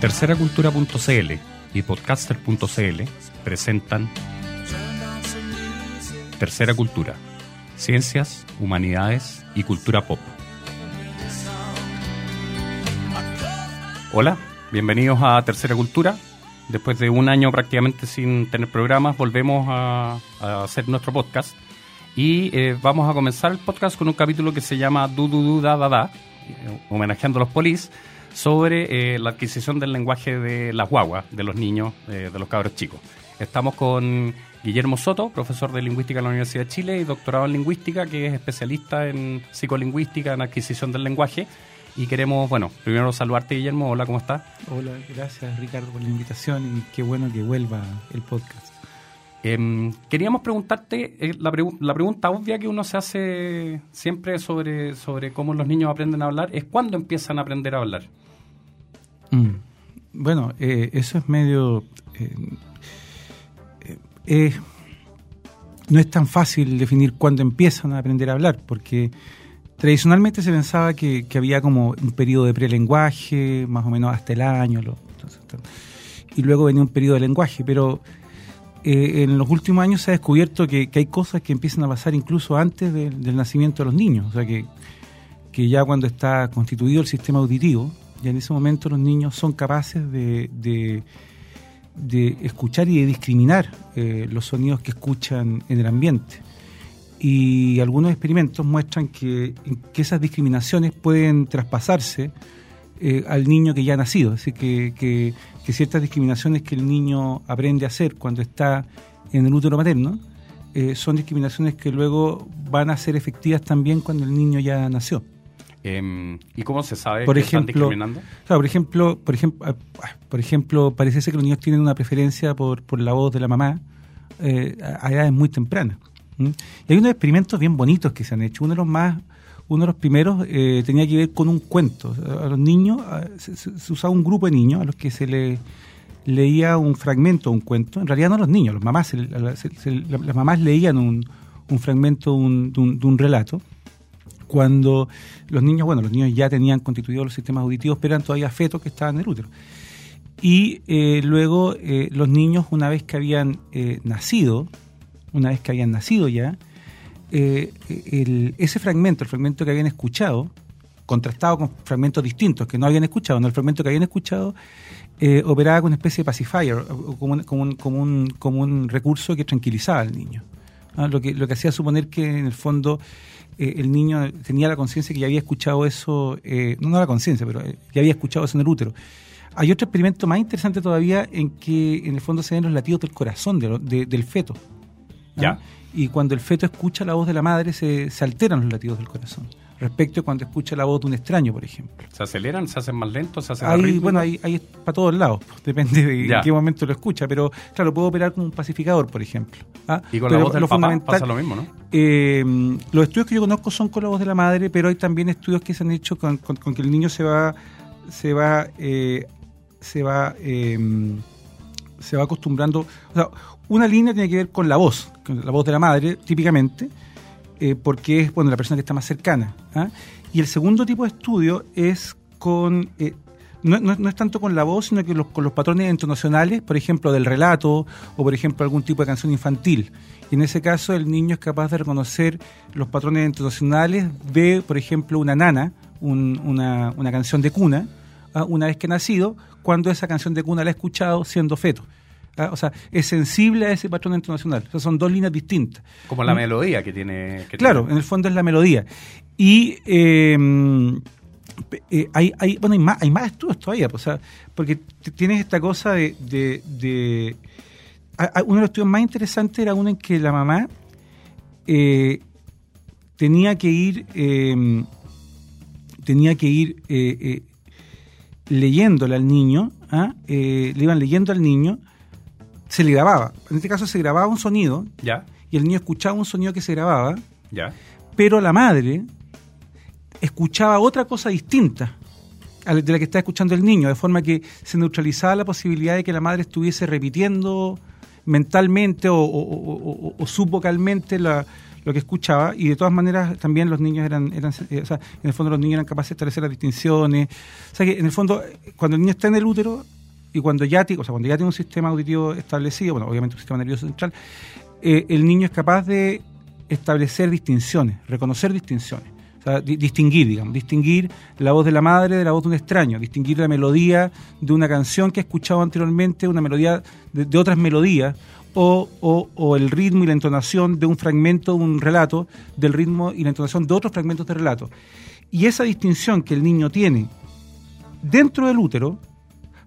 Terceracultura.cl y podcaster.cl presentan Tercera Cultura, Ciencias, Humanidades y Cultura Pop. Hola, bienvenidos a Tercera Cultura. Después de un año prácticamente sin tener programas, volvemos a, hacer nuestro podcast. Y eh, vamos a comenzar el podcast con un capítulo que se llama Du Du Du Da Da Da, eh, homenajeando a los polis, sobre eh, la adquisición del lenguaje de las guaguas, de los niños, de los cabros chicos. Estamos con Guillermo Soto, profesor de lingüística en la Universidad de Chile y doctorado en lingüística, que es especialista en psicolingüística, en adquisición del lenguaje. Y queremos, bueno, primero saludarte, Guillermo. Hola, ¿cómo estás? Hola, gracias, Ricardo, por la invitación y qué bueno que vuelva el podcast. Em, queríamos preguntarte eh, la, la, pregunta obvia que uno se hace siempre sobre, sobre cómo los niños aprenden a hablar es cuándo empiezan a aprender a hablar. Mm. Bueno, eh, eso es medio... Eh, no es tan fácil definir cuándo empiezan a aprender a hablar, porque tradicionalmente se pensaba que, había como un periodo de prelenguaje, más o menos hasta el año, y luego venía un periodo de lenguaje, pero eh, en los últimos años se ha descubierto que, hay cosas que empiezan a pasar incluso antes del nacimiento de los niños, o sea que ya cuando está constituido el sistema auditivo, ya en ese momento los niños son capaces de, de, escuchar y de discriminar eh, los sonidos que escuchan en el ambiente. Y algunos experimentos muestran que, que esas discriminaciones pueden traspasarse eh, al niño que ya ha nacido. Así que, que, ciertas discriminaciones que el niño aprende a hacer cuando está en el útero materno eh, son discriminaciones que luego van a ser efectivas también cuando el niño ya nació. Em, ¿Y cómo se sabe por que ejemplo, están discriminando? por ejemplo, por ejemplo, ah, ah, por ejemplo, parece ser que los niños tienen una preferencia por, por la voz de la mamá eh, a edades muy tempranas. Y hay unos experimentos bien bonitos que se han hecho. Uno de los más uno de los primeros eh, tenía que ver con un cuento. A los niños, se, usaba un grupo de niños a los que se le leía un fragmento, un cuento. En realidad no los niños, los mamás, las mamás leían un, fragmento de un, relato. Cuando los niños, bueno, los niños ya tenían constituidos los sistemas auditivos, pero eran todavía fetos que estaban en el útero. Y eh, luego eh, los niños, una vez que habían nacido, una vez que habían nacido ya, eh, ese fragmento, el fragmento que habían escuchado, contrastado con fragmentos distintos que no habían escuchado, no el fragmento que habían escuchado, eh, operaba como una especie de pacifier, como un, recurso que tranquilizaba al niño. Lo, que, lo que hacía suponer que en el fondo eh, el niño tenía la conciencia que ya había escuchado eso, no, no la conciencia, pero ya había escuchado eso en el útero. Hay otro experimento más interesante todavía en que en el fondo se ven los latidos del corazón del feto. ¿Ya? y cuando el feto escucha la voz de la madre se, se alteran los latidos del corazón respecto a cuando escucha la voz de un extraño, por ejemplo. ¿Se aceleran? ¿Se hacen más lentos? ¿Se hacen ahí, Bueno, ahí, ahí para todos lados, depende de en qué momento lo escucha, pero claro, puedo operar como un pacificador, por ejemplo. ¿ah? Y con la voz del papá pasa lo mismo, ¿no? Eh, los estudios que yo conozco son con la voz de la madre, pero hay también estudios que se han hecho con, que el niño se va se va eh, se va eh, se va acostumbrando. O sea, una línea tiene que ver con la voz, con la voz de la madre, típicamente, eh, porque es bueno, la persona que está más cercana. ¿ah? Y el segundo tipo de estudio es con. Eh, no, no, es tanto con la voz, sino que con los patrones entonacionales, por ejemplo, del relato o, por ejemplo, algún tipo de canción infantil. Y en ese caso, el niño es capaz de reconocer los patrones entonacionales de, por ejemplo, una nana, una, una, canción de cuna, ¿ah? una vez que ha nacido, cuando esa canción de cuna la ha escuchado siendo feto. O sea, es sensible a ese patrón internacional. O sea, son dos líneas distintas. Como la melodía que tiene. claro, en el fondo es la melodía. Y em, eh, hay, hay, bueno, hay más, hay más estudios todavía, o sea, porque tienes esta cosa de, de, uno de los estudios más interesantes era uno en que la mamá eh, tenía que ir em, tenía que ir eh, leyéndole al niño, ¿ah? le iban leyendo al niño se le grababa. En este caso se grababa un sonido ya. y el niño escuchaba un sonido que se grababa, ya. pero la madre escuchaba otra cosa distinta de la que está escuchando el niño, de forma que se neutralizaba la posibilidad de que la madre estuviese repitiendo mentalmente o, subvocalmente la, lo que escuchaba y de todas maneras también los niños eran, eran eh, o sea, en el fondo los niños eran capaces de establecer las distinciones. O sea que en el fondo, cuando el niño está en el útero y cuando ya, o sea, cuando ya tiene un sistema auditivo establecido, bueno, obviamente un sistema nervioso central, eh, el niño es capaz de establecer distinciones, reconocer distinciones. O sea, distinguir, digamos, distinguir la voz de la madre de la voz de un extraño, distinguir la melodía de una canción que ha escuchado anteriormente, una melodía de, otras melodías, o, o, el ritmo y la entonación de un fragmento, un relato, del ritmo y la entonación de otros fragmentos de relato. Y esa distinción que el niño tiene dentro del útero,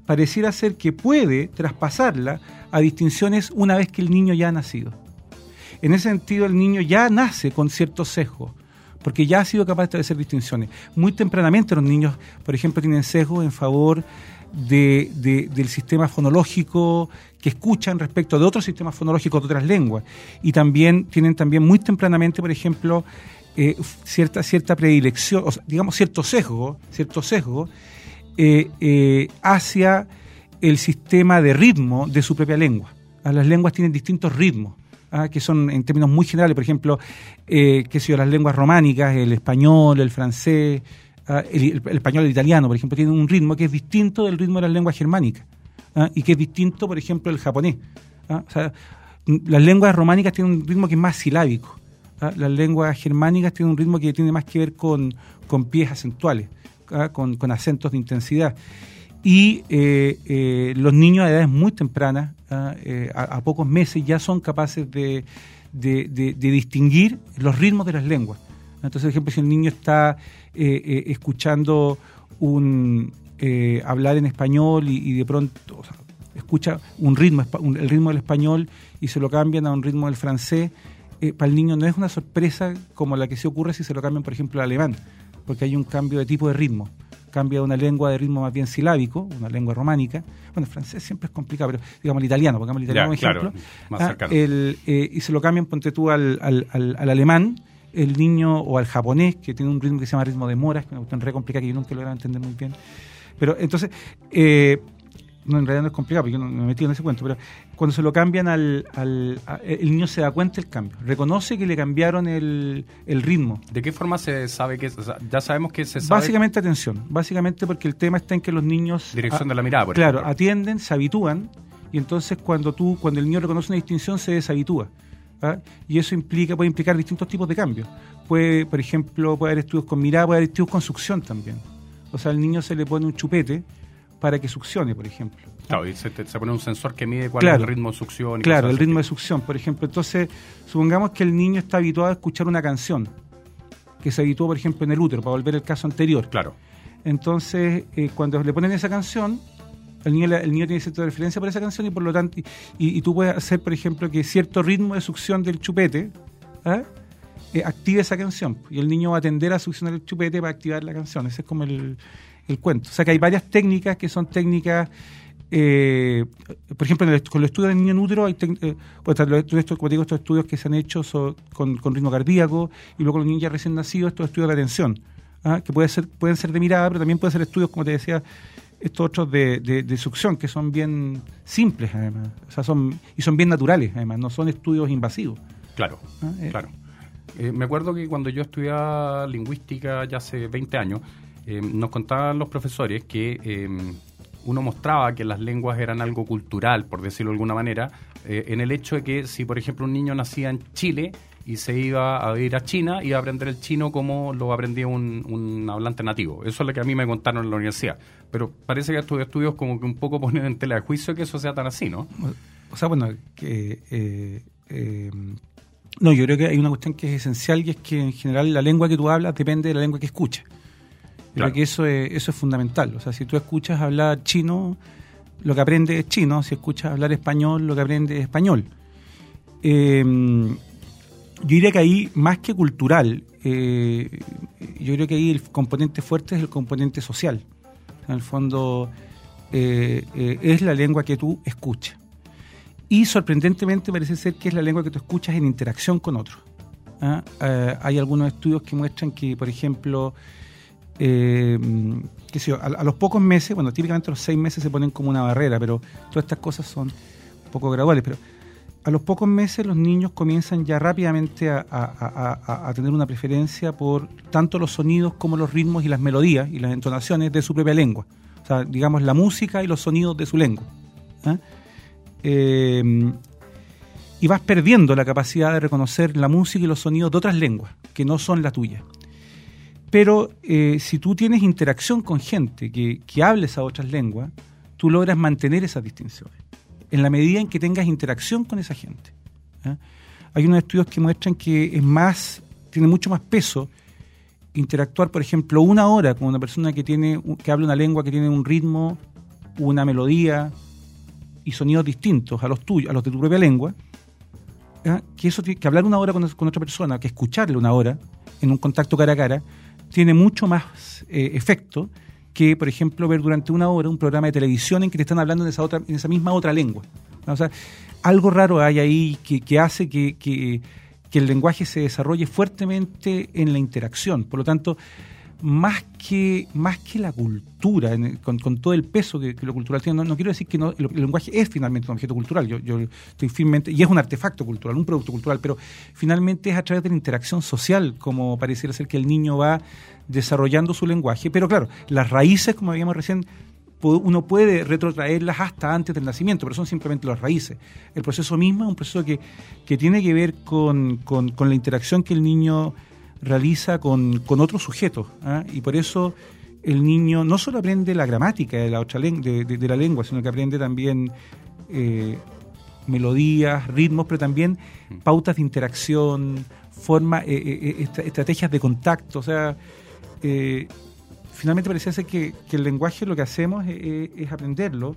pareciera ser que puede traspasarla a distinciones una vez que el niño ya ha nacido. En ese sentido, el niño ya nace con cierto sesgo, porque ya ha sido capaz de establecer distinciones. Muy tempranamente los niños, por ejemplo, tienen sesgo en favor de, del sistema fonológico que escuchan respecto de otros sistemas fonológicos de otras lenguas. Y también tienen también muy tempranamente, por ejemplo, eh, cierta, cierta predilección, digamos cierto sesgo, cierto sesgo eh, eh, hacia el sistema de ritmo de su propia lengua. Ah, las lenguas tienen distintos ritmos. ¿ah? que son en términos muy generales, por ejemplo, eh, que las lenguas románicas, el español, el francés, ¿ah? el, español, el italiano, por ejemplo, tienen un ritmo que es distinto del ritmo de las lenguas germánicas y que es distinto, por ejemplo, del japonés. las lenguas románicas tienen un ritmo que es más silábico. Las lenguas germánicas tienen un ritmo que tiene más que ver con, con pies acentuales, con, con acentos de intensidad y eh, eh, los niños a edades muy tempranas, ¿ah? eh, a, pocos meses, ya son capaces de, distinguir los ritmos de las lenguas. Entonces, por ejemplo, si el niño está escuchando un hablar en español y, de pronto escucha un ritmo, el ritmo del español y se lo cambian a un ritmo del francés, para el niño no es una sorpresa como la que se ocurre si se lo cambian, por ejemplo, al alemán, porque hay un cambio de tipo de ritmo cambia de una lengua de ritmo más bien silábico, una lengua románica. Bueno, el francés siempre es complicado, pero digamos el italiano, pongamos el italiano como ejemplo. Ah, eh, y se lo cambian, ponte tú al, al, al, alemán, el niño, o al japonés, que tiene un ritmo que se llama ritmo de moras, que es una cuestión re complicada que yo nunca lo voy a entender muy bien. Pero entonces, eh, no, en realidad no es complicado, porque yo no me he metido en ese cuento, pero cuando se lo cambian al, al el niño se da cuenta del cambio, reconoce que le cambiaron el, el ritmo. ¿De qué forma se sabe que, ya sabemos que se sabe? Básicamente atención, básicamente porque el tema está en que los niños... Dirección de la mirada, por Claro, atienden, se habitúan, y entonces cuando tú, cuando el niño reconoce una distinción, se deshabitúa. ¿ah? Y eso implica, puede implicar distintos tipos de cambios. Puede, por ejemplo, puede haber estudios con mirada, puede haber estudios con succión también. O sea, al niño se le pone un chupete para que succione, por ejemplo. Claro, y se, pone un sensor que mide cuál es el ritmo de succión. claro, el ritmo de succión, por ejemplo. Entonces, supongamos que el niño está habituado a escuchar una canción, que se habituó, por ejemplo, en el útero, para volver al caso anterior. Claro. Entonces, eh, cuando le ponen esa canción, el niño, el niño tiene cierta referencia por esa canción y por lo tanto, y, tú puedes hacer, por ejemplo, que cierto ritmo de succión del chupete ¿ah? eh, active esa canción. Y el niño va a tender a succionar el chupete para activar la canción. Ese es como el, el cuento. O sea que hay varias técnicas que son técnicas, eh, por ejemplo, con los estudios del niño en útero, hay eh, como digo, estos estudios que se han hecho con, ritmo cardíaco y luego los niños ya recién nacidos, estos estudios de atención, ¿ah? que puede ser, pueden ser de mirada, pero también pueden ser estudios, como te decía, estos otros de, succión, que son bien simples además, o sea, son, y son bien naturales además, no son estudios invasivos. Claro, ¿Ah? eh, claro. me acuerdo que cuando yo estudiaba lingüística ya hace 20 años, eh, nos contaban los profesores que eh, uno mostraba que las lenguas eran algo cultural, por decirlo de alguna manera, eh, en el hecho de que si, por ejemplo, un niño nacía en Chile y se iba a ir a China, iba a aprender el chino como lo aprendía un, hablante nativo. Eso es lo que a mí me contaron en la universidad. Pero parece que estos estudios como que un poco ponen en tela de juicio que eso sea tan así, ¿no? O sea, bueno, que... no, yo creo que hay una cuestión que es esencial y es que en general la lengua que tú hablas depende de la lengua que escuchas. Creo que eso es, eso es fundamental. O sea, si tú escuchas hablar chino, lo que aprendes es chino. Si escuchas hablar español, lo que aprendes es español. Eh, yo diría que ahí, más que cultural, eh, yo creo que ahí el componente fuerte es el componente social. En el fondo, eh, es la lengua que tú escuchas. Y sorprendentemente parece ser que es la lengua que tú escuchas en interacción con otros. ¿ah? hay algunos estudios que muestran que, por ejemplo, eh, a, los pocos meses, bueno, típicamente los seis meses se ponen como una barrera, pero todas estas cosas son un poco graduales, pero a los pocos meses los niños comienzan ya rápidamente a, tener una preferencia por tanto los sonidos como los ritmos y las melodías y las entonaciones de su propia lengua. O sea, digamos, la música y los sonidos de su lengua. ¿ah? Eh, y vas perdiendo la capacidad de reconocer la música y los sonidos de otras lenguas, que no son la tuya. Pero eh, si tú tienes interacción con gente que, que hable esas otras lenguas, tú logras mantener esas distinciones en la medida en que tengas interacción con esa gente. Hay unos estudios que muestran que es más, tiene mucho más peso interactuar, por ejemplo, una hora con una persona que tiene, que habla una lengua que tiene un ritmo, una melodía y sonidos distintos a los tuyos, a los de tu propia lengua, que eso que hablar una hora con, otra persona, que escucharle una hora en un contacto cara a cara, tiene mucho más eh, efecto que, por ejemplo, ver durante una hora un programa de televisión en que te están hablando en esa, otra, en esa misma otra lengua. O sea, algo raro hay ahí que, hace que, que, el lenguaje se desarrolle fuertemente en la interacción. Por lo tanto, más que, más que la cultura, con, todo el peso que, lo cultural tiene, no, quiero decir que no, el, lenguaje es finalmente un objeto cultural, yo, estoy firmemente, y es un artefacto cultural, un producto cultural, pero finalmente es a través de la interacción social como pareciera ser que el niño va desarrollando su lenguaje. Pero claro, las raíces, como habíamos recién, uno puede retrotraerlas hasta antes del nacimiento, pero son simplemente las raíces. El proceso mismo es un proceso que, que tiene que ver con, con la interacción que el niño realiza con, con otros sujetos. ¿ah? Y por eso el niño no solo aprende la gramática de la, otra de, de, la lengua, sino que aprende también eh, melodías, ritmos, pero también pautas de interacción, forma, eh, eh, estrategias de contacto. O sea, finalmente parece ser que, que, el lenguaje lo que hacemos es aprenderlo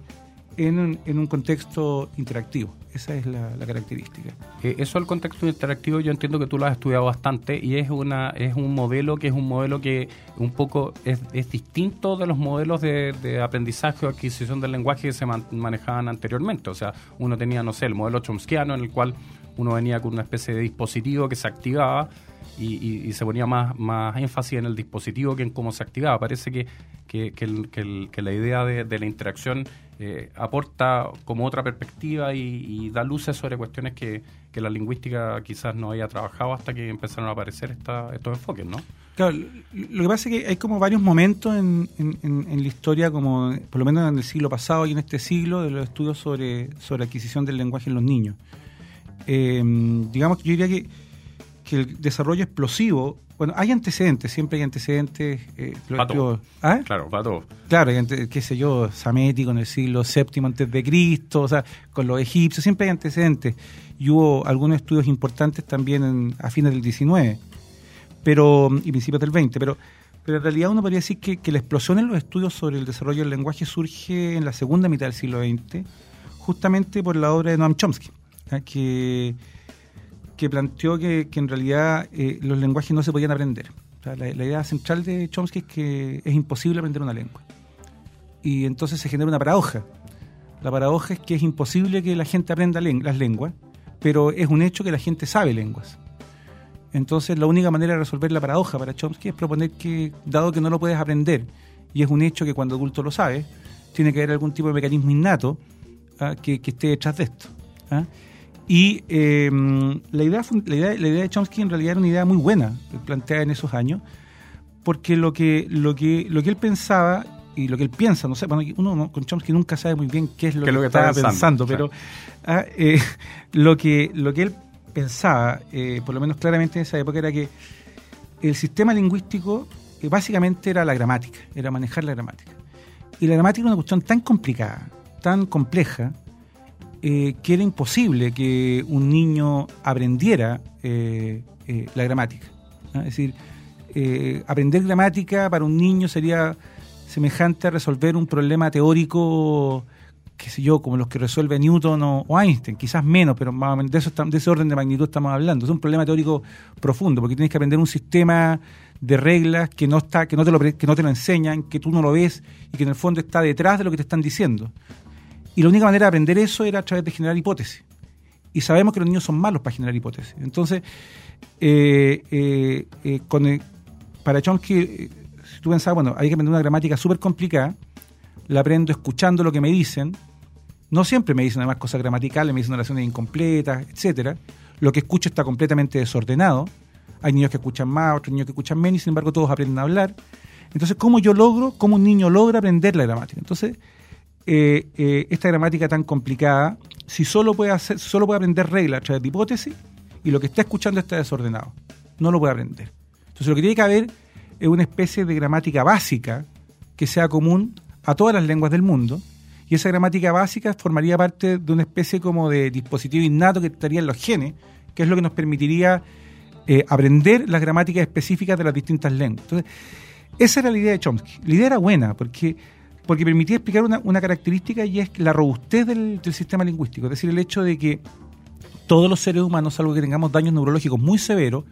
en un, en un contexto interactivo. Esa es la, característica. Eh, eso el contexto interactivo yo entiendo que tú lo has estudiado bastante y es una es un modelo que es un modelo que un poco es, es distinto de los modelos de, aprendizaje o adquisición del lenguaje que se manejaban anteriormente. O sea, uno tenía, no sé, el modelo chomskiano en el cual uno venía con una especie de dispositivo que se activaba y, se ponía más, más énfasis en el dispositivo que en cómo se activaba. Parece que, que, que, la idea de, de la interacción eh, aporta como otra perspectiva y, da luces sobre cuestiones que, la lingüística quizás no haya trabajado hasta que empezaron a aparecer estos enfoques, ¿no? Claro, lo que pasa es que hay como varios momentos en, en, la historia, como por lo menos en el siglo pasado y en este siglo, de los estudios sobre, sobre adquisición del lenguaje en los niños. Eh, digamos que yo diría que, que el desarrollo explosivo bueno, hay antecedentes, siempre hay antecedentes. Eh, ¿Ah? Claro, para todo. Claro, qué sé yo, Samético en el siglo VII antes de Cristo, o sea, con los egipcios, siempre hay antecedentes. Y hubo algunos estudios importantes también a fines del XIX pero, y principios del XX, pero, pero en realidad uno podría decir que, la explosión en los estudios sobre el desarrollo del lenguaje surge en la segunda mitad del siglo XX, justamente por la obra de Noam Chomsky, que que planteó que, en realidad eh, los lenguajes no se podían aprender. la, idea central de Chomsky es que es imposible aprender una lengua. Y entonces se genera una paradoja. La paradoja es que es imposible que la gente aprenda las lenguas, pero es un hecho que la gente sabe lenguas. Entonces la única manera de resolver la paradoja para Chomsky es proponer que, dado que no lo puedes aprender, y es un hecho que cuando adulto lo sabes, tiene que haber algún tipo de mecanismo innato ah, que, esté detrás de esto. ¿ah? Y em, la, idea, la, idea, la idea de Chomsky en realidad era una idea muy buena, planteada en esos años, porque lo que, lo que, lo que él pensaba y lo que él piensa, no sé, bueno, uno con Chomsky nunca sabe muy bien qué es lo, que, estaba pensando, pero ah, eh, lo, que, lo que él pensaba, eh, por lo menos claramente en esa época, era que el sistema lingüístico eh, básicamente era la gramática, era manejar la gramática. Y la gramática es una cuestión tan complicada, tan compleja, eh, que era imposible que un niño aprendiera eh, eh, la gramática. Es decir, aprender gramática para un niño sería semejante a resolver un problema teórico, qué sé yo, como los que resuelve Newton o, Einstein, quizás menos, pero más de, eso, de ese orden de magnitud estamos hablando. Es un problema teórico profundo, porque tienes que aprender un sistema de reglas que no está que no te lo que no te lo enseñan, que tú no lo ves y que en el fondo está detrás de lo que te están diciendo. Y la única manera de aprender eso era a través de generar hipótesis. Y sabemos que los niños son malos para generar hipótesis. Entonces, eh, eh, eh, para Chomsky, si tú pensabas, bueno, hay que aprender una gramática súper complicada, la aprendo escuchando lo que me dicen No siempre me dicen además cosas gramaticales, me dicen oraciones incompletas, etcétera. Lo que escucho está completamente desordenado. Hay niños que escuchan más, otros niños que escuchan menos, y sin embargo todos aprenden a hablar. Entonces, ¿cómo yo logro, cómo un niño logra aprender la gramática? Entonces, eh, eh, esta gramática tan complicada, si solo puede, solo puede aprender reglas a través de hipótesis, y lo que está escuchando está desordenado, no lo puede aprender. Entonces, lo que tiene que haber es una especie de gramática básica que sea común a todas las lenguas del mundo, y esa gramática básica formaría parte de una especie como de dispositivo innato que estaría en los genes, que es lo que nos permitiría eh, aprender las gramáticas específicas de las distintas lenguas. Entonces, esa era la idea de Chomsky. La idea era buena porque, porque permitía explicar una, característica y es la robustez del, sistema lingüístico, es decir, el hecho de que todos los seres humanos, salvo que tengamos daños neurológicos muy severos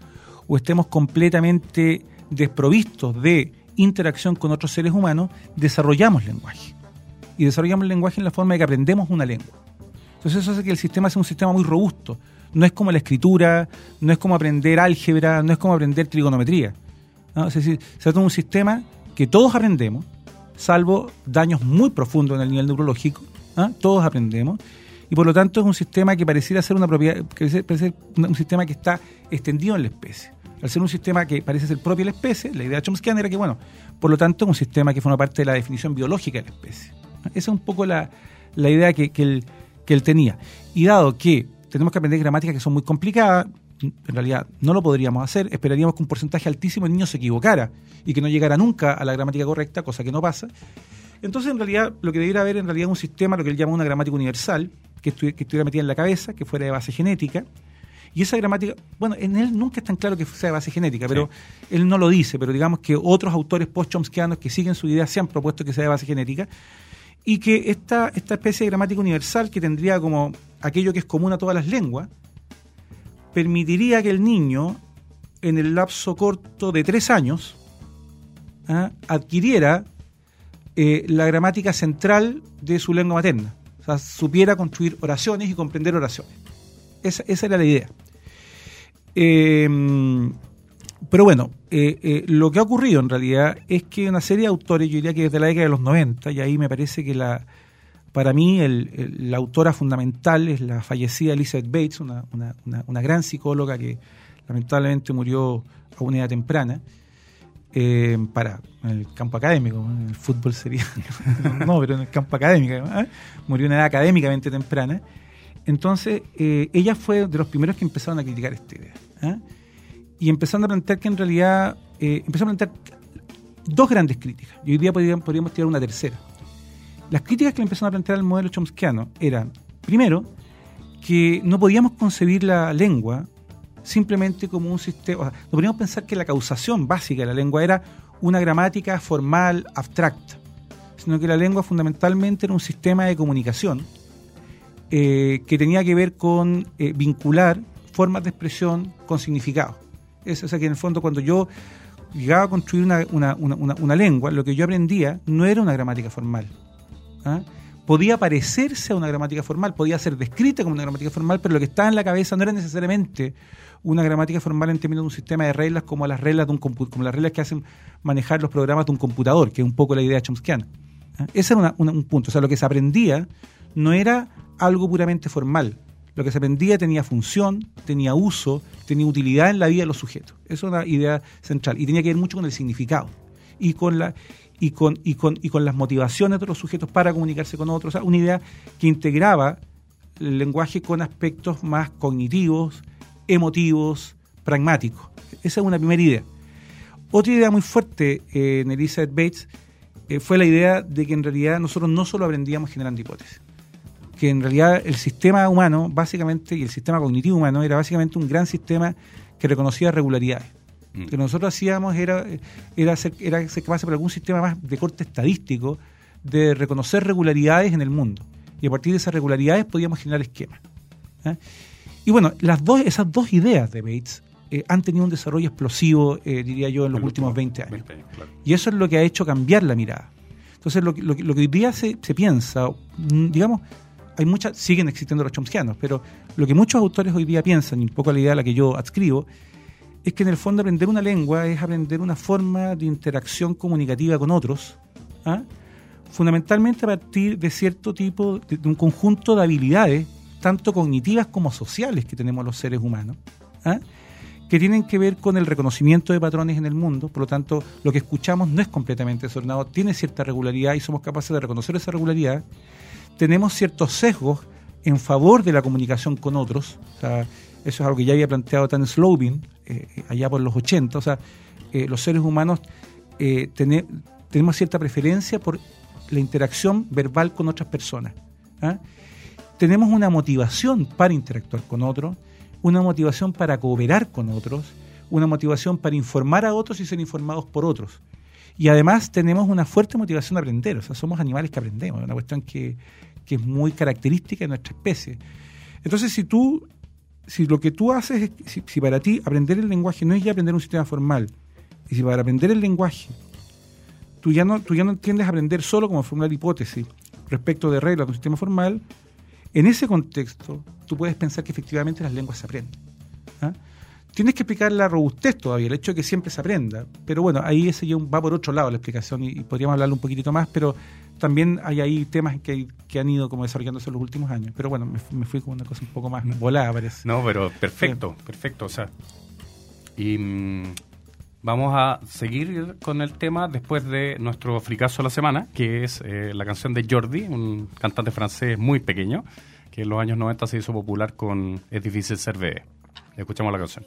o estemos completamente desprovistos de interacción con otros seres humanos, desarrollamos lenguaje. Y desarrollamos el lenguaje en la forma de que aprendemos una lengua. Entonces eso hace que el sistema sea un sistema muy robusto. No es como la escritura, no es como aprender álgebra, no es como aprender trigonometría. Es decir, se trata de un sistema que todos aprendemos, salvo daños muy profundos en el nivel neurológico, ¿ah? todos aprendemos, y por lo tanto es un sistema que pareciera ser una propiedad, que parece un sistema que está extendido en la especie al ser un sistema que parece ser propio de la especie, la idea de Chomsky era que, bueno, por lo tanto, es un sistema que forma parte de la definición biológica de la especie. Esa es un poco la, idea que, él, que él tenía. Y dado que tenemos que aprender gramáticas que son muy complicadas, en realidad no lo podríamos hacer, esperaríamos que un porcentaje altísimo de niños se equivocara y que no llegara nunca a la gramática correcta, cosa que no pasa. Entonces, en realidad, lo que debiera haber en realidad un sistema, lo que él llama una gramática universal, que, que estuviera metida en la cabeza, que fuera de base genética, y esa gramática, bueno, en él nunca es tan claro que sea de base genética, pero él no lo dice, pero digamos que otros autores post-chomskianos que siguen su idea se han propuesto que sea de base genética, y que esta, esta especie de gramática universal que tendría como aquello que es común a todas las lenguas, permitiría que el niño, en el lapso corto de tres años, ¿ah? adquiriera eh, la gramática central de su lengua materna. O sea, supiera construir oraciones y comprender oraciones. Esa, esa era la idea. Em, pero bueno, eh, eh, lo que ha ocurrido en realidad es que una serie de autores, yo diría que desde la década de los 90, y ahí me parece que la para mí la autora fundamental es la fallecida Elizabeth Bates, una, gran psicóloga que lamentablemente murió a una edad temprana, eh, para el campo académico, en el fútbol sería, no, pero en el campo académico, murió a una edad académicamente temprana. Entonces, eh, ella fue de los primeros que empezaron a criticar esta idea. ¿eh? Y empezando a plantear que en realidad, eh, empezó a plantear dos grandes críticas. Y hoy día podríamos, podríamos tirar una tercera. Las críticas que le empezaron a plantear al modelo chomskiano eran, primero, que no podíamos concebir la lengua simplemente como un sistema, o sea, no podíamos pensar que la causación básica de la lengua era una gramática formal, abstracta, sino que la lengua fundamentalmente era un sistema de comunicación eh, que tenía que ver con eh, vincular formas de expresión con significado. Es, o sea que en el fondo cuando yo llegaba a construir una, lengua, lo que yo aprendía no era una gramática formal. ¿Ah? Podía parecerse a una gramática formal, podía ser descrita como una gramática formal, pero lo que estaba en la cabeza no era necesariamente una gramática formal en términos de un sistema de reglas como las reglas de un como las reglas que hacen manejar los programas de un computador, que es un poco la idea chomskiana. ¿ah? Ese era un punto. O sea, lo que se aprendía no era algo puramente formal. Lo que se aprendía tenía función, tenía uso, tenía utilidad en la vida de los sujetos. Eso es una idea central. Y tenía que ver mucho con el significado y con, la, y con, y con, y con las motivaciones de los sujetos para comunicarse con otros. una idea que integraba el lenguaje con aspectos más cognitivos, emotivos, pragmáticos. Esa es una primera idea. Otra idea muy fuerte eh, en Elizabeth Bates eh, fue la idea de que en realidad nosotros no solo aprendíamos generando hipótesis que en realidad el sistema humano, básicamente, y el sistema cognitivo humano, era básicamente un gran sistema que reconocía regularidades. Mm. Lo que nosotros hacíamos era, era, ser, era ser capaz por algún sistema más de corte estadístico de reconocer regularidades en el mundo. Y a partir de esas regularidades podíamos generar esquemas. ¿eh? Y bueno, las dos, esas dos ideas de Bates eh, han tenido un desarrollo explosivo, eh, diría yo, en los últimos 20 años. Y eso es lo que ha hecho cambiar la mirada. Entonces, lo, lo, lo que hoy día se, se piensa, mm, digamos, hay muchas, siguen existiendo los chomskianos, pero lo que muchos autores hoy día piensan, y un poco la idea a la que yo adscribo, es que en el fondo aprender una lengua es aprender una forma de interacción comunicativa con otros, ¿ah? fundamentalmente a partir de cierto tipo, de, un conjunto de habilidades, tanto cognitivas como sociales que tenemos los seres humanos, ¿ah? que tienen que ver con el reconocimiento de patrones en el mundo, por lo tanto lo que escuchamos no es completamente desordenado, tiene cierta regularidad y somos capaces de reconocer esa regularidad, tenemos ciertos sesgos en favor de la comunicación con otros, eso es algo que ya había planteado Tan Slobin eh, eh, allá por los 80, o sea, eh, los seres humanos tenemos cierta preferencia por la interacción verbal con otras personas. ¿ah? Tenemos una motivación para interactuar con otros, una motivación para cooperar con otros, una motivación para informar a otros y ser informados por otros. Y además tenemos una fuerte motivación de aprender, o sea, somos animales que aprendemos, es una cuestión que, es muy característica de nuestra especie. Entonces, si tú, si lo que tú haces, es, si, para ti aprender el lenguaje no es ya aprender un sistema formal, y si para aprender el lenguaye tú ya no, tú ya no entiendes aprender solo como formular hipótesis respecto de reglas de un sistema formal, en ese contexto, tú puedes pensar que efectivamente las lenguas se aprenden. ¿ah? Tienes que explicar la robustez todavía, el hecho de que siempre se aprenda. Pero bueno, ahí ese ya va por otro lado la explicación y, podríamos hablarlo un poquitito más, pero también hay ahí temas que, que han ido como desarrollándose en los últimos años. Pero bueno, me, fui con una cosa un poco más volada, parece. No, pero perfecto, perfecto. O sea, y mm, vamos a seguir con el tema después de nuestro fricazo de la semana, que es eh, la canción de Jordi, un cantante francés muy pequeño, que en los años 90 se hizo popular con Es difícil ser bebé. Escuchamos la canción.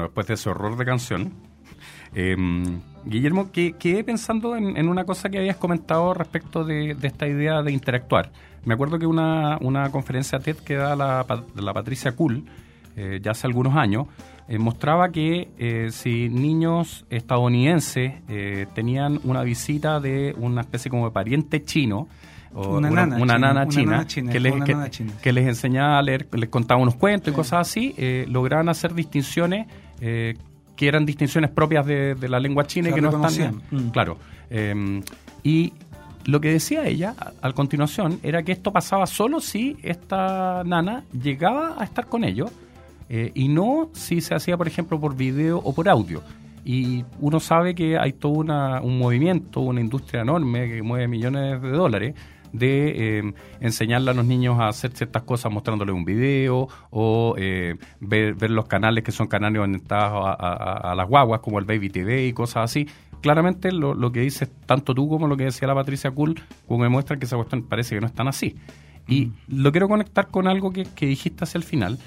Después de ese horror de canción. Em, Guillermo, que quedé pensando en, una cosa que habías comentado respecto de, esta idea de interactuar. Me acuerdo que una, una conferencia TED que da la, la Patricia Cool, eh, ya hace algunos años, eh, mostraba que eh, si niños estadounidenses tenían una visita de una especie como de pariente chino, o una, nana, china, que, les, que, les enseñaba a leer, les contaba unos cuentos y cosas así, lograban hacer distinciones que eran distinciones propias de, la lengua china y que no están. Mm. Claro. Em, y lo que decía ella a, continuación era que esto pasaba solo si esta nana llegaba a estar con ellos eh, y no si se hacía, por ejemplo, por video o por audio. Y uno sabe que hay todo una, un movimiento, una industria enorme que mueve millones de dólares de eh, enseñarle a los niños a hacer ciertas cosas mostrándoles un video o eh, ver, los canales que son canales orientados a, las guaguas como el Baby TV y cosas así. Claramente lo, lo que dices tanto tú como lo que decía la Patricia Cool, como me muestra que esa cuestión parece que no es tan así. Y mm. lo quiero conectar con algo que, que dijiste hacia el final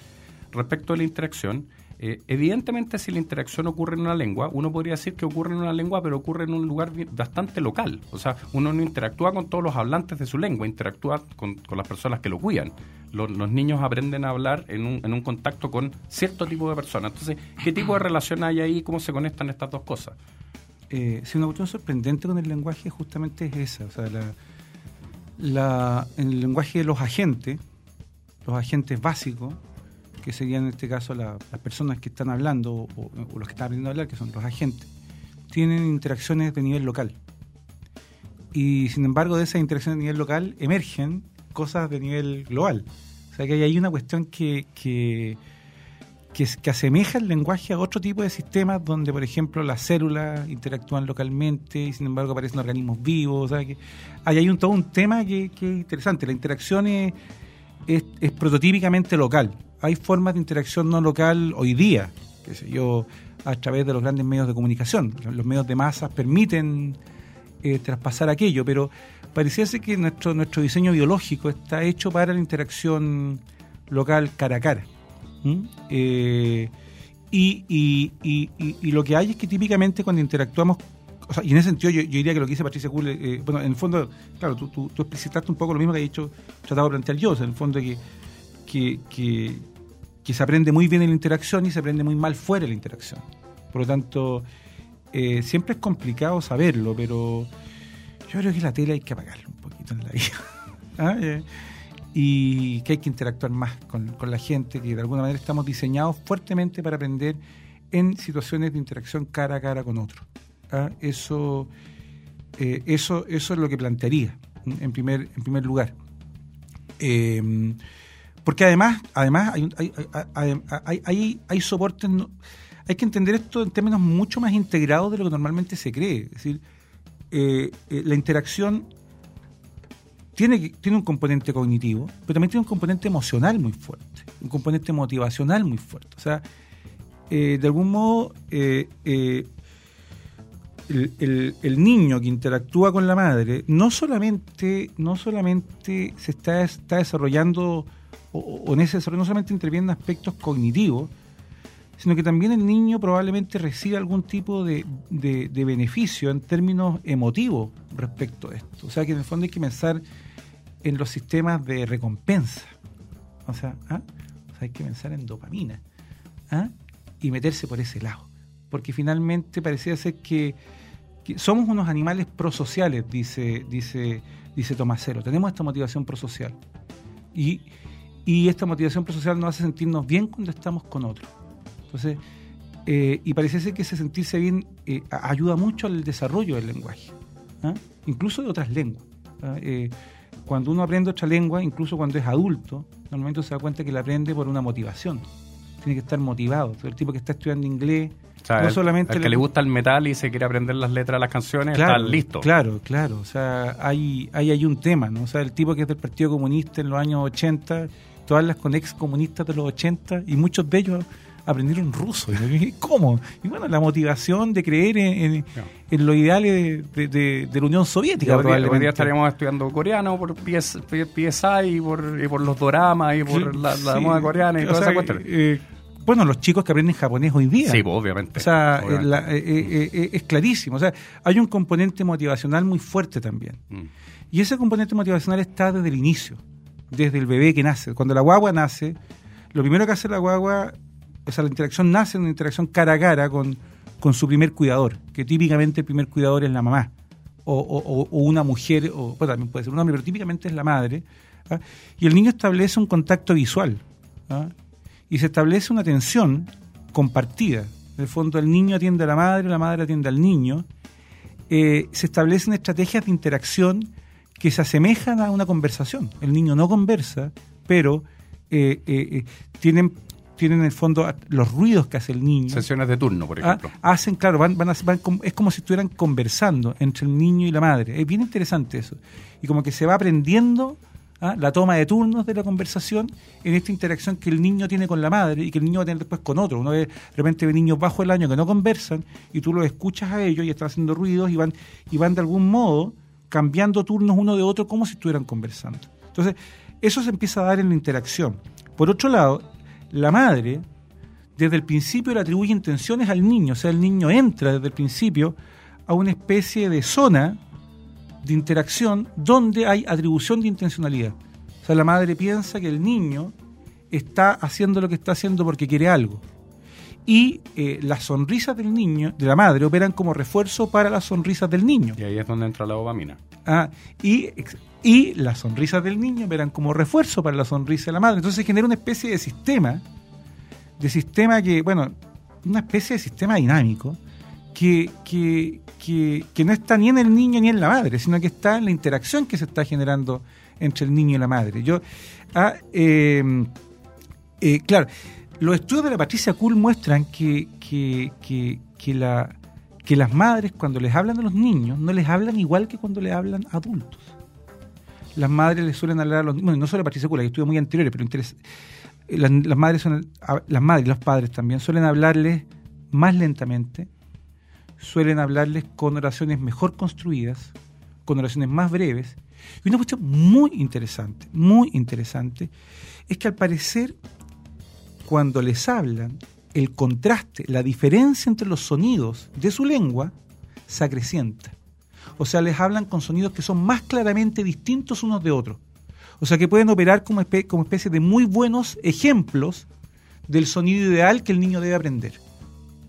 respecto a la interacción eh, evidentemente, si la interacción ocurre en una lengua, uno podría decir que ocurre en una lengua, pero ocurre en un lugar bastante local. O sea, uno no interactúa con todos los hablantes de su lengua, interactúa con, las personas que lo cuidan. Los, niños aprenden a hablar en un, en un contacto con cierto tipo de personas. Entonces, ¿qué tipo de relación hay ahí? ¿Cómo se conectan estas dos cosas? Eh, si una cuestión sorprendente con el lenguaje justamente es esa. O sea, en el lenguaje de los agentes, los agentes básicos, que serían en este caso las personas que están hablando o, los que están aprendiendo a hablar, que son los agentes, tienen interacciones de nivel local. Y sin embargo, de esas interacciones de nivel local emergen cosas de nivel global. O sea que hay una cuestión que, que, que, asemeja el lenguaje a otro tipo de sistemas donde, por ejemplo, las células interactúan localmente y sin embargo aparecen organismos vivos. O sea que hay, un, todo un tema que, que es interesante. La interacción es, es prototípicamente local hay formas de interacción no local hoy día, que sé yo, a través de los grandes medios de comunicación. Los medios de masas permiten eh, traspasar aquello, pero pareciese que nuestro, nuestro diseño biológico está hecho para la interacción local cara a cara. Eh, y, y, y, y, lo que hay es que típicamente cuando interactuamos, o sea, y en ese sentido yo, diría que lo que dice Patricia Kuhl, eh, bueno, en el fondo, claro, tú, explicitaste un poco lo mismo que he dicho, tratado de plantear yo, en el fondo que, que, que, se aprende muy bien en la interacción y se aprende muy mal fuera de la interacción. Por lo tanto, eh, siempre es complicado saberlo, pero yo creo que la tele hay que apagarla un poquito en la vida. ¿Ah? Eh, y que hay que interactuar más con, la gente, que de alguna manera estamos diseñados fuertemente para aprender en situaciones de interacción cara a cara con otro. ¿Ah? Eso, eh, eso, eso es lo que plantearía en primer, en primer lugar. Porque además, además hay, hay, hay, hay, soportes, hay que entender esto en términos mucho más integrados de lo que normalmente se cree. Es decir, eh, eh, la interacción tiene, tiene un componente cognitivo, pero también tiene un componente emocional muy fuerte, un componente motivacional muy fuerte. O sea, de algún modo, el, niño que interactúa con la madre no solamente, no solamente se está, está desarrollando o, en ese desarrollo no solamente intervienen aspectos cognitivos, sino que también el niño probablemente recibe algún tipo de, beneficio en términos emotivos respecto a esto. O sea que en el fondo hay que pensar en los sistemas de recompensa. O sea, ¿ah? hay que pensar en dopamina ¿ah? y meterse por ese lado. Porque finalmente parecía ser que, somos unos animales prosociales, dice, dice, dice Tomasero. Tenemos esta motivación prosocial. Y, y esta motivación prosocial nos hace sentirnos bien cuando estamos con otros. Entonces, eh, y parece ser que ese sentirse bien eh, ayuda mucho al desarrollo del lenguaje, ¿ah? incluso de otras lenguas. ¿ah? Eh, cuando uno aprende otra lengua, incluso cuando es adulto, normalmente se da cuenta que la aprende por una motivación. Tiene que estar motivado. el tipo que está estudiando inglés, no solamente el que le... gusta el metal y se quiere aprender las letras de las canciones, está listo. Claro, claro. O sea, hay, hay, hay un tema, ¿no? O sea, el tipo que es del Partido Comunista en los años 80 tú hablas con ex comunistas de los 80 y muchos de ellos aprendieron ruso. ¿Y ¿Cómo? Y bueno, la motivación de creer en, en, los ideales de, la Unión Soviética. Hoy día estaríamos estudiando coreano por PSI y por, por los doramas y por la, moda coreana y toda esa cuestión. Eh, bueno, los chicos que aprenden japonés hoy día. Sí, pues, obviamente. O sea, eh, obviamente. la- eh, eh, eh, es clarísimo. O sea, hay un componente motivacional muy fuerte también. Mm. Y ese componente motivacional está desde el inicio, desde el bebé que nace. Cuando la guagua nace, lo primero que hace la guagua, o sea, la interacción nace en una interacción cara a cara con, con su primer cuidador, que típicamente el primer cuidador es la mamá, o, o- o- una mujer, o bueno, también puede ser un hombre, pero típicamente es la madre. ¿ah? Y el niño establece un contacto visual, ¿ah? Y se establece una atención compartida. En el fondo, el niño atiende a la madre, la madre atiende al niño, eh, se establecen estrategias de interacción que se asemejan a una conversación. El niño no conversa, pero eh, eh, eh, tienen, tienen en el fondo los ruidos que hace el niño. Sesiones de turno, por Ah, ejemplo. hacen, claro, van, van a- van com- es como si estuvieran conversando entre el niño y la madre. Es bien interesante eso. Y como que se va aprendiendo ah, la toma de turnos de la conversación en esta interacción que el niño tiene con la madre y que el niño va a tener después con otro. Uno ve, de repente ve niños bajo el año que no conversan y tú los escuchas a ellos y están haciendo ruidos y van, y van de algún modo cambiando turnos uno de otro como si estuvieran conversando. Entonces, eso se empieza a dar en la interacción. Por otro lado, la madre desde el principio le atribuye intenciones al niño, o sea, el niño entra desde el principio a una especie de zona de interacción donde hay atribución de intencionalidad. O sea, la madre piensa que el niño está haciendo lo que está haciendo porque quiere algo. Y eh, las sonrisas del niño, de la madre, operan como refuerzo para las sonrisas del niño. Y ahí es donde entra la dopamina. Ah, y, y las sonrisas del niño verán como refuerzo para la sonrisa de la madre. Entonces se genera una especie de sistema, de sistema que, bueno, una especie de sistema dinámico que, que, que, no está ni en el niño ni en la madre, sino que está en la interacción que se está generando entre el niño y la madre. Yo, ah, eh, eh, claro, los estudios de la Patricia Kuhl muestran que, la, que las madres cuando les hablan a los niños no les hablan igual que cuando les hablan a adultos. Las madres les suelen hablar a los niños, bueno, no solo Patricia Kuhl, hay estudios muy anteriores, pero interes- eh, las, las madres son, a- las madres y los padres también suelen hablarles más lentamente, suelen hablarles con oraciones mejor construidas, con oraciones más breves. Y una cuestión muy interesante, muy interesante, es que al parecer cuando les hablan, el contraste, la diferencia entre los sonidos de su lengua se acrecienta. O sea, les hablan con sonidos que son más claramente distintos unos de otros. O sea, que pueden operar como, espe- especie de muy buenos ejemplos del sonido ideal que el niño debe aprender.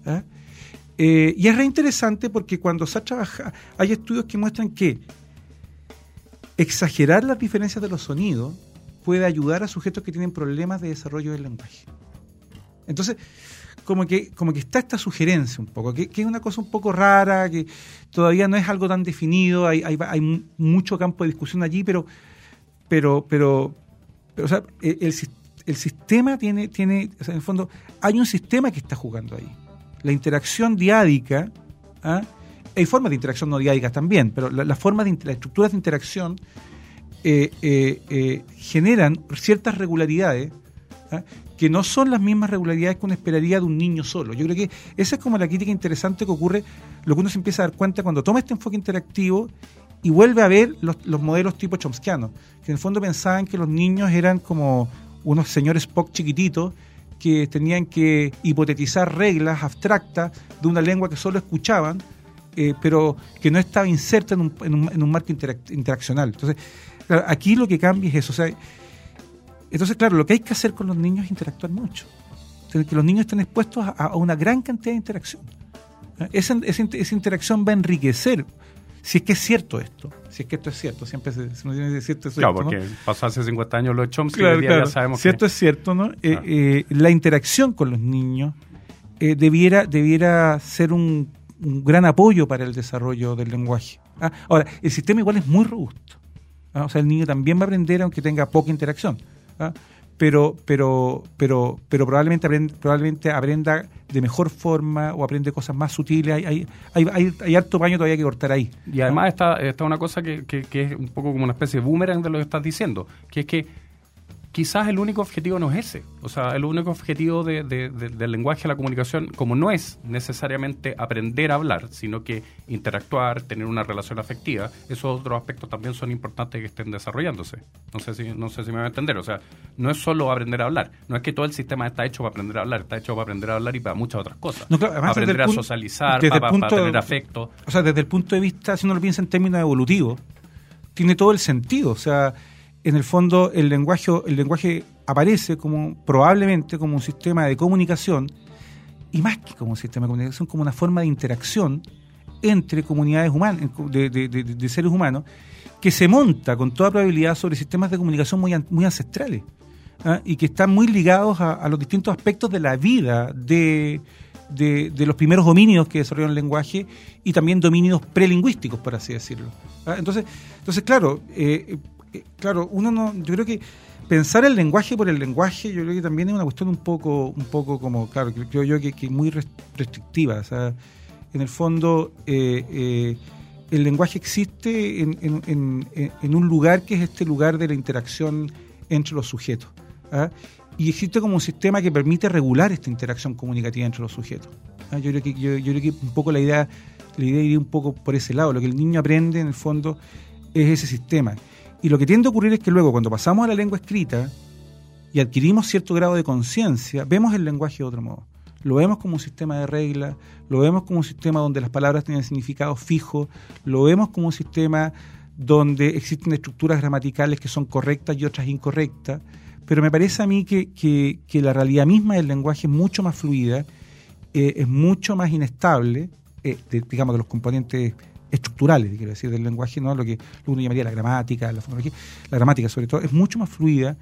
¿Ah? Eh, y es re interesante porque cuando se ha trabajado, hay estudios que muestran que exagerar las diferencias de los sonidos puede ayudar a sujetos que tienen problemas de desarrollo del lenguaje. Entonces, como que, como que está esta sugerencia un poco, que, que es una cosa un poco rara, que todavía no es algo tan definido, hay, hay, hay mu- mucho campo de discusión allí, pero, pero, pero, pero, o sea, el, el el sistema tiene, tiene, en el fondo, hay un sistema que está jugando ahí. La interacción diádica, ¿ah? hay formas de interacción no diádicas también, pero la- las formas de, las estructuras de interacción eh, eh, eh, generan ciertas regularidades ¿ah? que no son las mismas regularidades que uno esperaría de un niño solo. Yo creo que esa es como la crítica interesante que ocurre, lo que uno se empieza a dar cuenta cuando toma este enfoque interactivo y vuelve a ver los, los modelos tipo chomskianos, que en el fondo pensaban que los niños eran como unos señores Spock chiquititos que tenían que hipotetizar reglas abstractas de una lengua que solo escuchaban, eh, pero que no estaba inserta en un, en un- en un marco interac- interaccional. Entonces, aquí lo que cambia es eso. Entonces, claro, lo que hay que hacer con los niños es interactuar mucho. O que los niños estén expuestos a, una gran cantidad de interacción. ¿Eh? Esa, esa, esa interacción va a enriquecer, si es que es cierto esto, si es que esto es cierto, siempre se, se nos tiene que decir esto es Claro, cierto, ¿no? porque pasó hace 50 años los Chomsky, Claro, día claro. ya sabemos Si esto que... es cierto, ¿no? Eh, eh, la interacción con los niños eh, debiera, debiera ser un, un gran apoyo para el desarrollo del lenguaje. ¿ah? Ahora, el sistema igual es muy robusto. ¿ah? O sea, el niño también va a aprender aunque tenga poca interacción. ¿ah? Pero, pero, pero, pero probablemente, aprenda, probablemente aprenda de mejor forma o aprende cosas más sutiles. Hay, hay, hay, hay, hay harto paño todavía que cortar ahí. Y además está, está una cosa que, que- que es un poco como una especie de boomerang de lo que estás diciendo, que es que quizás el único objetivo no es ese. O sea, el único objetivo del lenguaje de la comunicación, como no es necesariamente aprender a hablar, sino que interactuar, tener una relación afectiva, esos otros aspectos también son importantes que estén desarrollándose. No sé si, no sé si me va a entender. O sea, no es solo aprender a hablar. No es que todo el sistema está hecho para aprender a hablar, está hecho para aprender a hablar y para muchas otras cosas. aprender a socializar, para, tener afecto. O sea, desde el punto de vista, si uno lo piensa en términos evolutivos, tiene todo el sentido. O sea, en el fondo el lenguaje, aparece como probablemente como un sistema de comunicación y más que como un sistema de comunicación, como una forma de interacción entre comunidades humanas, de, seres humanos, que se monta con toda probabilidad sobre sistemas de comunicación muy, ancestrales ¿ah? y que están muy ligados a, los distintos aspectos de la vida de, los primeros dominios que desarrollaron el lenguaje y también dominios prelingüísticos, por así decirlo. ¿ah? Entonces, entonces, claro, eh, claro, uno no, yo creo que pensar el lenguaje por el lenguaje, yo creo que también es una cuestión un poco, un poco como, claro, creo yo que, que muy restrictiva. O sea, en el fondo, eh, eh, el lenguaje existe en, un lugar que es este lugar de la interacción entre los sujetos. ¿ah? Y existe como un sistema que permite regular esta interacción comunicativa entre los sujetos. ¿ah? Yo, creo que, yo creo que un poco la idea, la idea iría un poco por ese lado. Lo que el niño aprende, en el fondo, es ese sistema. Y lo que tiende a ocurrir es que luego, cuando pasamos a la lengua escrita y adquirimos cierto grado de conciencia, vemos el lenguaje de otro modo. Lo vemos como un sistema de reglas, lo vemos como un sistema donde las palabras tienen significado fijo, lo vemos como un sistema donde existen estructuras gramaticales que son correctas y otras incorrectas, pero me parece a mí que, que, la realidad misma del lenguaje es mucho más fluida, eh, es mucho más inestable, eh, digamos, de los componentes estructurales, quiero decir, del lenguaje, no lo que uno llamaría la gramática, la fonología, la gramática sobre todo, es mucho más fluida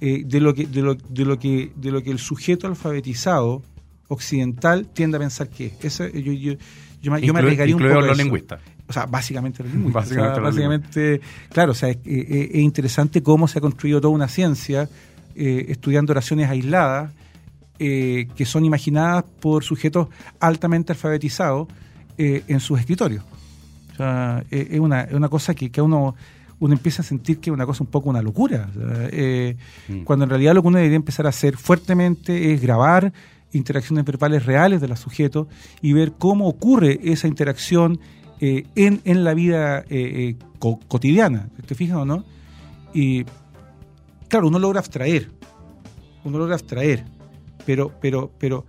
eh, de, lo que, de, lo, de, lo que, de lo que el sujeto alfabetizado occidental tiende a pensar que es. Eso, yo, yo, yo, me, arriesgaría un poco. los lingüistas. O sea, básicamente los lingüistas. básicamente, claro, o sea, es, interesante cómo se ha construido toda una ciencia eh, estudiando oraciones aisladas eh, que son imaginadas por sujetos altamente alfabetizados en sus escritorios. O sea, eh, es, una, es una cosa que, que uno uno empieza a sentir que es una cosa un poco una locura. Eh, mm. Cuando en realidad lo que uno debería empezar a hacer fuertemente es grabar interacciones verbales reales de los sujetos y ver cómo ocurre esa interacción eh, en, en, la vida cotidiana. ¿Te fijas o no? Y claro, uno logra abstraer, uno logra abstraer, pero, pero, pero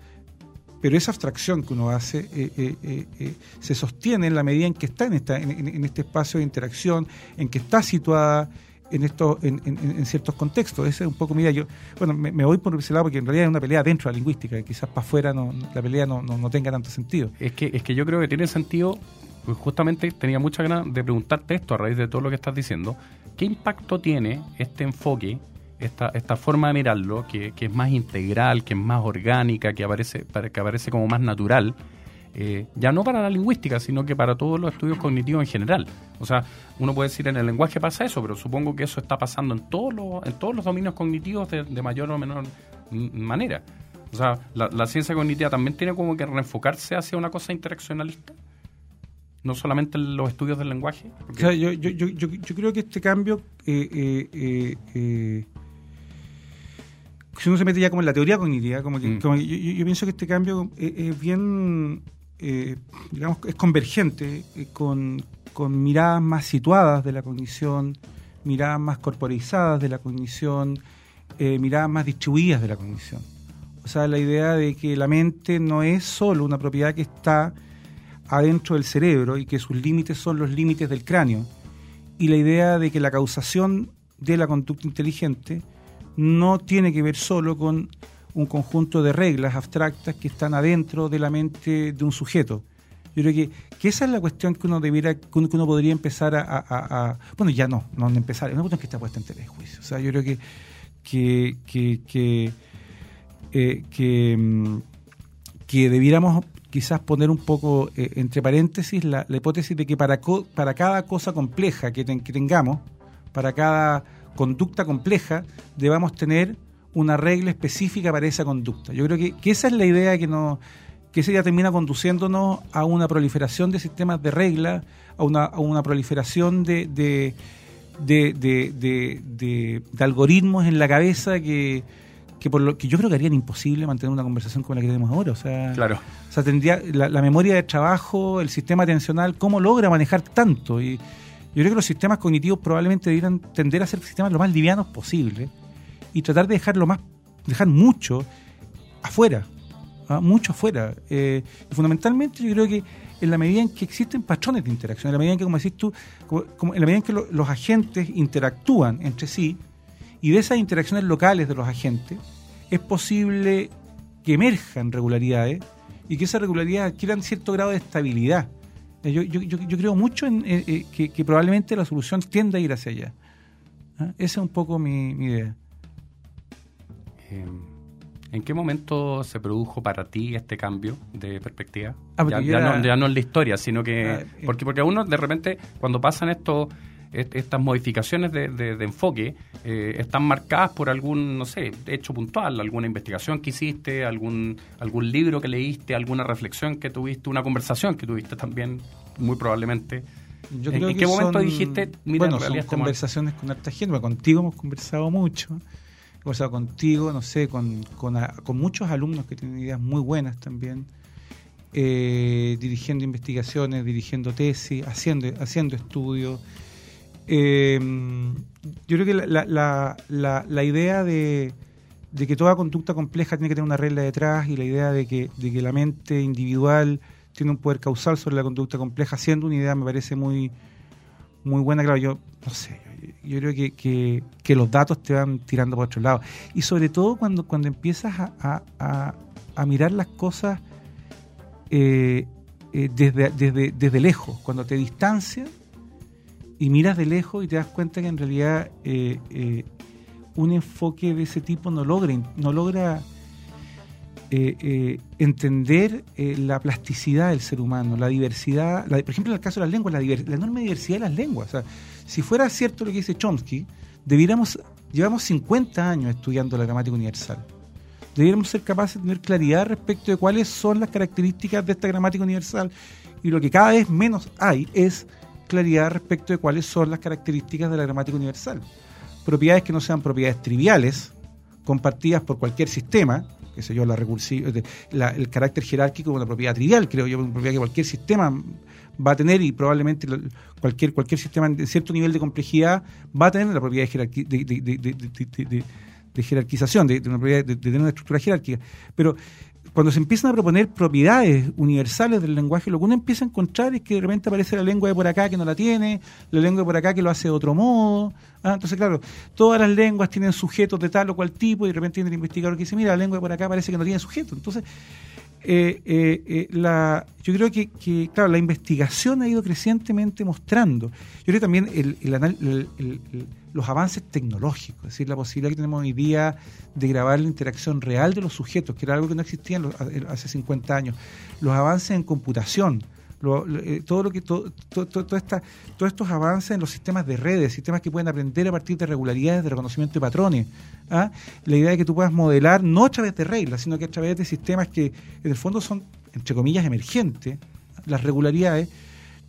pero esa abstracción que uno hace eh, eh, eh, se sostiene en la medida en que está en, esta, en, este espacio de interacción, en que está situada en, esto, en, ciertos contextos. Ese es un poco mira yo bueno, me, voy por ese lado porque en realidad es una pelea dentro de la lingüística, quizás para afuera no, la pelea no, tenga tanto sentido. Es que, es que yo creo que tiene sentido, pues justamente tenía mucha ganas de preguntarte esto a raíz de todo lo que estás diciendo, ¿qué impacto tiene este enfoque esta, esta forma de mirarlo, que, es más integral, que es más orgánica, que aparece, que aparece como más natural, eh, ya no para la lingüística, sino que para todos los estudios cognitivos en general. O sea, uno puede decir en el lenguaje pasa eso, pero supongo que eso está pasando en todos los, en todos los dominios cognitivos de, mayor o menor manera. O sea, la, ciencia cognitiva también tiene como que reenfocarse hacia una cosa interaccionalista no solamente en los estudios del lenguaje? yo, yo, yo, yo, creo que este cambio eh, eh, si uno se mete ya como en la teoría cognitiva, como que, mm. yo, pienso que este cambio es, bien, eh, digamos, es convergente eh, con, miradas más situadas de la cognición, miradas más corporizadas de la cognición, eh, miradas más distribuidas de la cognición. O sea, la idea de que la mente no es solo una propiedad que está adentro del cerebro y que sus límites son los límites del cráneo. Y la idea de que la causación de la conducta inteligente no tiene que ver solo con un conjunto de reglas abstractas que están adentro de la mente de un sujeto. Yo creo que, que esa es la cuestión que uno debiera, que uno, podría empezar a, bueno ya no, no empezar, es una cuestión que está puesta en telejuicio. O sea, yo creo que que que que, eh, mm, que, debiéramos quizás poner un poco eh, entre paréntesis la, hipótesis de que para, para cada cosa compleja que, que tengamos, para cada conducta compleja, debamos tener una regla específica para esa conducta. Yo creo que, esa es la idea que no que esa ya termina conduciéndonos a una proliferación de sistemas de reglas, a una, a una proliferación de, de, de, algoritmos en la cabeza que, que por lo que yo creo que harían imposible mantener una conversación como la que tenemos ahora. O sea, claro. o sea tendría la, memoria de trabajo, el sistema atencional, cómo logra manejar tanto. Y yo creo que los sistemas cognitivos probablemente debieran tender a ser sistemas lo más livianos posible y tratar de dejar lo más, dejar mucho afuera, ¿ah? mucho afuera. Eh, fundamentalmente yo creo que en la medida en que existen patrones de interacción, en la medida en que, como decís tú, en la medida en que los agentes interactúan entre sí, y de esas interacciones locales de los agentes, es posible que emerjan regularidades y que esas regularidades adquieran cierto grado de estabilidad. Eh, yo, yo, yo, creo mucho en eh, que, que, probablemente la solución tienda a ir hacia allá. ¿Ah? Esa es un poco mi, mi idea. Em, ¿En qué momento se produjo para ti este cambio de perspectiva? Ah, ya, no, ya, no, en la historia, sino que... Ah, eh. porque, porque a uno de repente, cuando pasan estos estas modificaciones de, enfoque eh, están marcadas por algún, no sé, hecho puntual, alguna investigación que hiciste, algún, algún libro que leíste, alguna reflexión que tuviste, una conversación que tuviste también, muy probableamente. ¿En, qué momento dijiste, mira, bueno, son conversaciones con harta gente, contigo hemos conversado mucho conversado contigo, no sé, con, con, muchos alumnos que tienen ideas muy buenas también, eh, dirigiendo investigaciones, dirigiendo tesis, haciendo, haciendo estudios. Eh, yo creo que la, la, la, la idea de, de, que toda conducta compleja tiene que tener una regla detrás y la idea de que, de que la mente individual tiene un poder causal sobre la conducta compleja, siendo una idea me parece muy, muy buena. Claro, yo no sé, yo creo que, que, los datos te van tirando por otro lado. Y sobre todo cuando, cuando empiezas a, a, mirar las cosas eh, eh, desde, desde, desde, lejos, cuando te distancias y miras de lejos y te das cuenta que en realidad eh, un enfoque de ese tipo no logra, no logra entender la plasticidad del ser humano, la diversidad, por ejemplo en el caso de las lenguas, la, la enorme diversidad de las lenguas. Si fuera cierto lo que dice Chomsky, debiéramos, llevamos 50 años estudiando la gramática universal. Debiéramos ser capaces de tener claridad respecto de cuáles son las características de esta gramática universal. Y lo que cada vez menos hay es claridad respecto de cuáles son las características de la gramática universal. Propiedades que no sean propiedades triviales, compartidas por cualquier sistema, que sé yo, la recursiva, el carácter jerárquico una propiedad trivial, creo yo, una propiedad que cualquier sistema va a tener y probablemente cualquier, cualquier sistema de cierto nivel de complejidad va a tener la propiedad de, de, jerarquización, de, una de, tener una estructura jerárquica. Pero cuando se empiezan a proponer propiedades universales del lenguaje, lo que uno empieza a encontrar es que de repente aparece la lengua de por acá que no la tiene, la lengua de por acá que lo hace de otro modo. ¿ah? entonces, claro, todas las lenguas tienen sujetos de tal o cual tipo y de repente viene el investigador que dice, mira, la lengua de por acá parece que no tiene sujeto. Entonces, eh, eh, eh, la, yo creo que, claro, la investigación ha ido crecientemente mostrando. Yo creo también los avances tecnológicos, es decir, la posibilidad que tenemos hoy día de grabar la interacción real de los sujetos, que era algo que no existía hace 50 años. Los avances en computación, eh, todo lo que todo, esta, todos estos avances en los sistemas de redes, sistemas que pueden aprender a partir de regularidades de reconocimiento de patrones. ¿ah? La idea de que tú puedas modelar no a través de reglas, sino que a través de sistemas que en el fondo son, entre comillas, emergentes, las regularidades.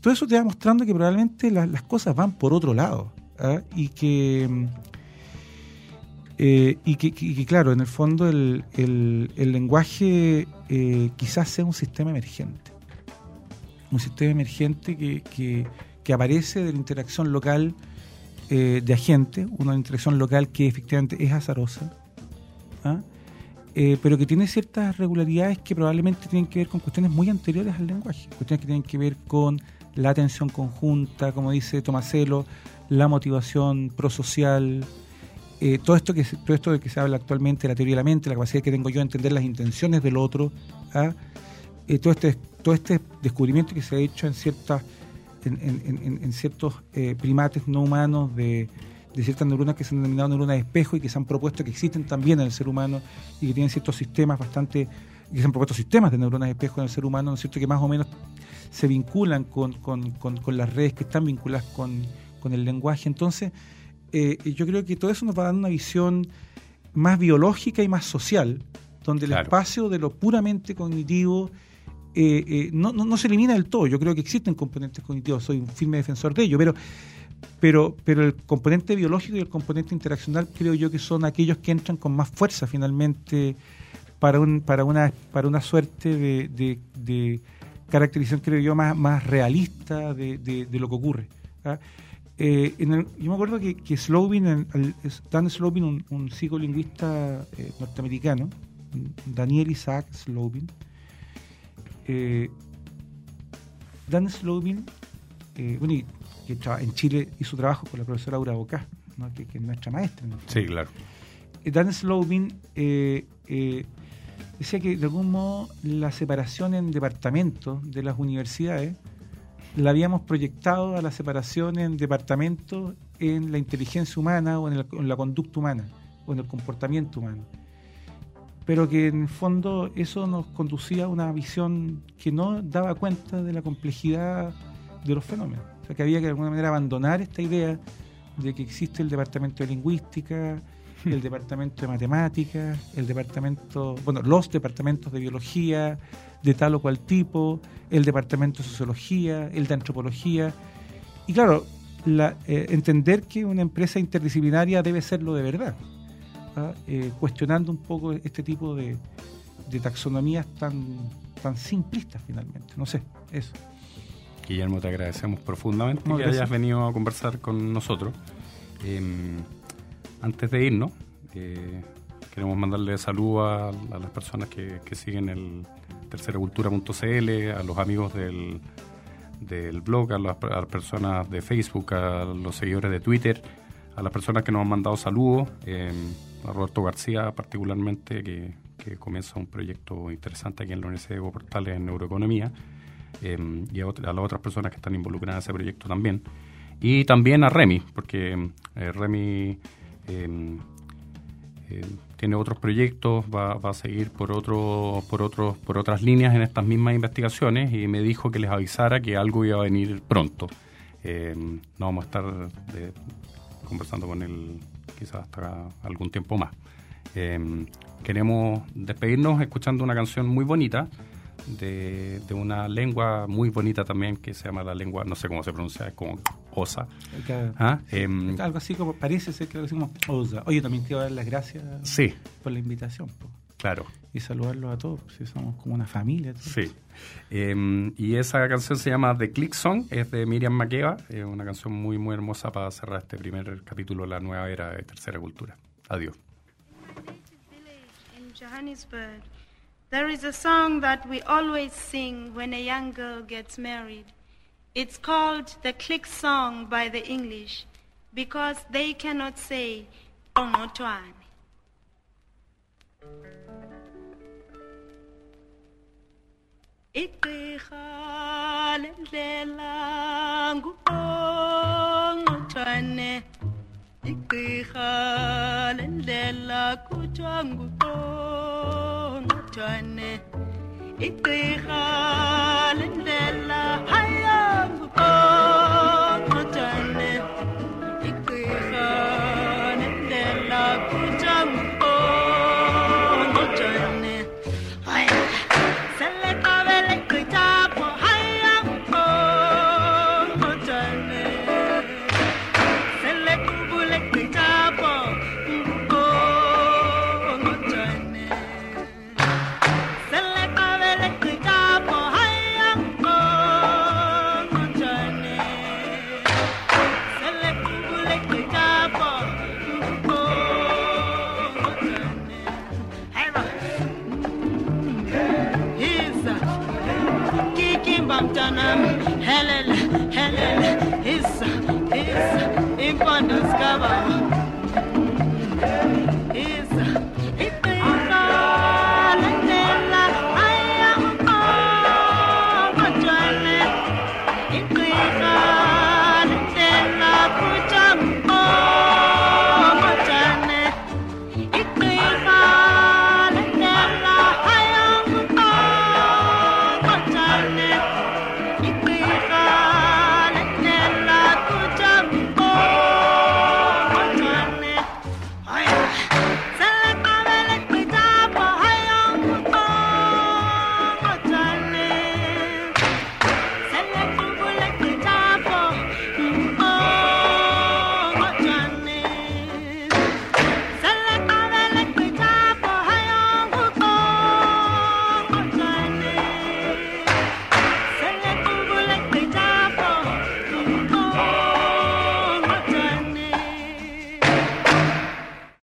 Todo eso te va mostrando que probablemente las cosas van por otro lado ¿ah? y que eh, y, que, claro, en el fondo el, el, lenguaje eh, quizás sea un sistema emergente un sistema emergente que, que, aparece de la interacción local eh, de agentes, una interacción local que efectivamente es azarosa, ¿ah? eh, pero que tiene ciertas regularidades que probablemente tienen que ver con cuestiones muy anteriores al lenguaje, cuestiones que tienen que ver con la atención conjunta, como dice Tomaselo, la motivación prosocial, eh, todo esto que todo esto de que se habla actualmente, la teoría de la mente, la capacidad que tengo yo de entender las intenciones del otro, ¿ah? eh, todo este todo este descubrimiento que se ha hecho en ciertas en, ciertos eh, primates no humanos de, ciertas neuronas que se han denominado neuronas de espejo y que se han propuesto que existen también en el ser humano y que tienen ciertos sistemas bastante que se han propuesto sistemas de neuronas de espejo en el ser humano, ¿no es cierto? Que más o menos se vinculan con, las redes que están vinculadas con, el lenguaje. Entonces, eh, yo creo que todo eso nos va a dar una visión más biológica y más social, donde el espacio de lo puramente cognitivo eh, eh, no, no, se elimina del todo. Yo creo que existen componentes cognitivos, soy un firme defensor de ello, pero, pero, pero el componente biológico y el componente interaccional creo yo que son aquellos que entran con más fuerza finalmente para, un, para, una, para una suerte de, de, caracterización, creo yo, más, más realista de, lo que ocurre. ¿ah? Eh, yo me acuerdo que, que Dan Slobin, un, psicolingüista eh, norteamericano, Daniel Isaac Slobin, eh, Dan Slobin, bueno, que en Chile hizo trabajo con la profesora Aura Bocá, que, es nuestra maestra. Sí, claro. Dan Slobin decía que de algún modo la separación en departamentos de las universidades la habíamos proyectado a la separación en departamentos en la inteligencia humana o en, la conducta humana o en el comportamiento humano. Pero que en el fondo eso nos conducía a una visión que no daba cuenta de la complejidad de los fenómenos. O sea, que había que de alguna manera abandonar esta idea de que existe el departamento de lingüística, el departamento de matemáticas, el departamento, bueno, los departamentos de biología de tal o cual tipo, el departamento de sociología, el de antropología. Y claro, la, eh, entender que una empresa interdisciplinaria debe serlo de verdad, ¿ah? eh, cuestionando un poco este tipo de, de taxonomías tan, tan simplistas finalmente. No sé, eso. Guillermo, te agradecemos profundamente que hayas venido a conversar con nosotros. Em, antes de irnos, eh, queremos mandarle saludos a, las personas que, siguen el terceracultura.cl, a los amigos del, del blog, a las, personas de Facebook, a los seguidores de Twitter, a las personas que nos han mandado saludos, eh, a Roberto García particularmente, que, comienza un proyecto interesante aquí en la Universidad de Portales en neuroeconomía, eh, y a, las otras personas que están involucradas en ese proyecto también. Y también a Remy, porque Remy eh, eh, tiene otros proyectos, va, a seguir por otro, por otros, por otras líneas en estas mismas investigaciones y me dijo que les avisara que algo iba a venir pronto. Eh, no vamos a estar conversando con él quizás hasta algún tiempo más. queremos despedirnos escuchando una canción muy bonita de, una lengua muy bonita también que se llama la lengua, no sé cómo se pronuncia, es como Osa. ¿Ah? Em, algo así como, parece ser que lo decimos Osa. Oye, también quiero dar las gracias sí. por la invitación. Claro. Y saludarlos a todos, si somos como una familia. Sí. Em, y esa canción se llama The Click Song, es de Miriam Makeba, es una canción muy, muy hermosa para cerrar este primer capítulo de la nueva era de Tercera Cultura. Adiós. There is a song that we always sing when a young girl gets married. It's called the click song by the English because they cannot say Onotwane. igqirha lendlela nguqongqotshane igqirha lendlela kuthiwa nguqongqotshane igqirha lendlela hayanguqo